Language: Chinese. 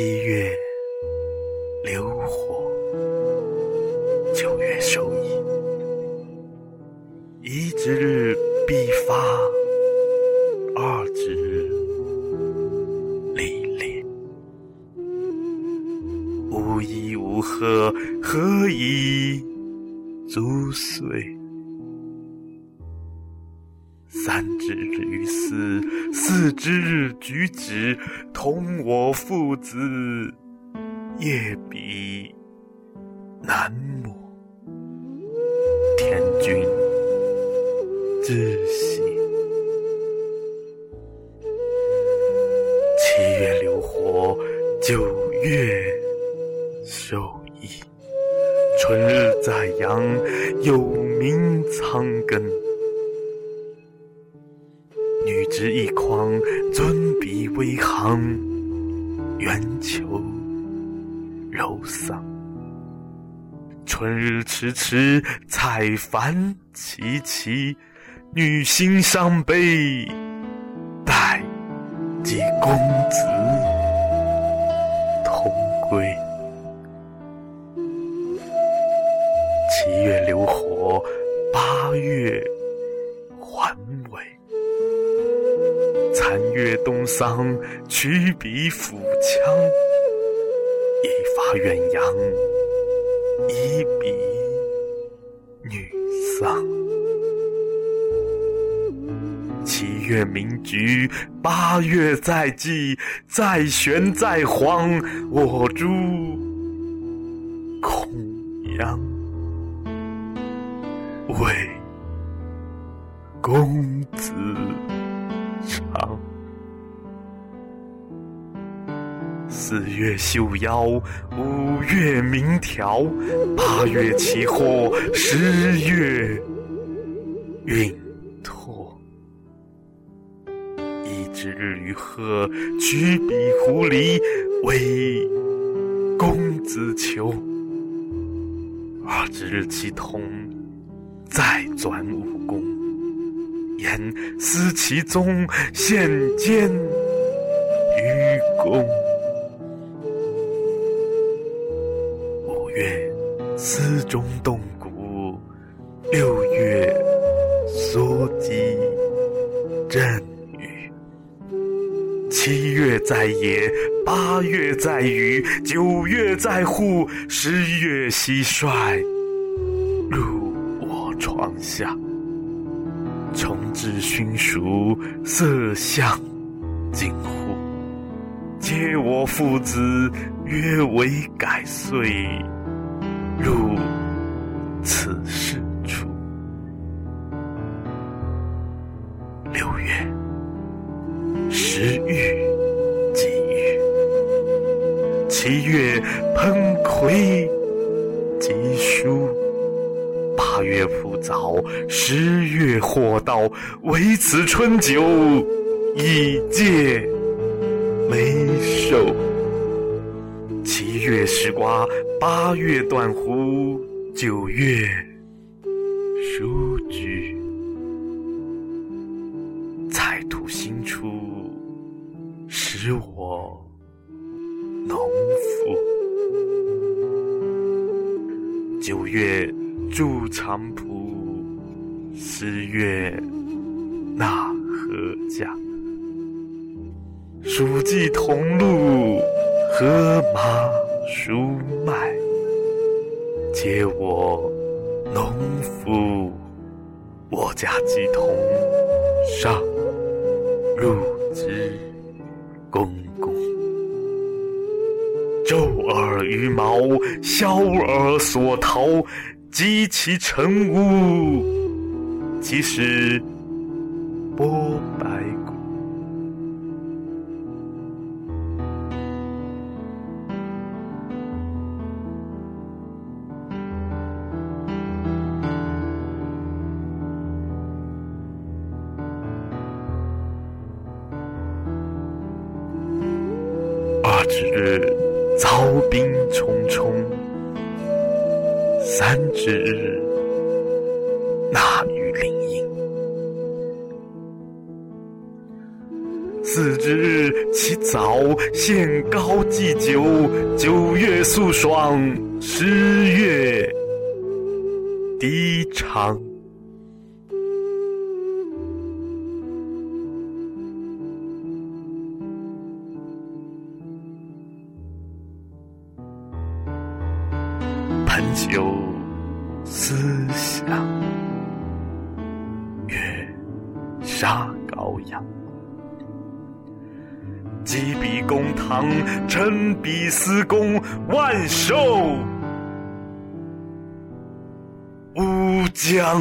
七月流火，九月收益。一之日必发，二之日历练。无衣无何，何以足岁？三之于斯，四之日举止，同我父子，夜比南暮。天君之喜。七月流火，九月收益。春日在阳，有名苍根。执一筐，尊彼为行，圆球柔桑。春日迟迟，采繁其期。女心伤悲，待及公子同归。七月流火，八月还尾。残月东桑，取彼腹腔。一发远扬，一笔女丧。七月鸣菊，八月在季，在玄在黄，我诸孔阳为公子四月绣腰，五月鸣条，八月起货，十月运拓。一之日于贺，取彼狐狸为公子求。二之日其同，再转武功。言思其宗，献监于公。月思中动骨，六月缩肌振羽。七月在野，八月在雨，九月在户，十月蟋蟀入我床下。重置熏熟，色香近乎。皆我父子，约为改岁，入此事处。六月，时遇季遇。七月，喷葵及书。八月铺枣，十月货到，唯此春酒，以借眉寿。月食瓜，八月断壶，九月书居。采土新出，使我农夫。九月。筑长浦，十月纳禾稼。黍稷同路，禾麻黍麦。皆我农夫，我家鸡同上入之公公。昼尔于毛，宵尔所逃。积其成屋，其实剥白之日，遭兵匆匆。三之日，纳于灵隐。四之其早，献高祭酒，九月肃爽，十月低长。春秋思想，月杀羔羊。击笔公堂，臣比司公，万寿无疆。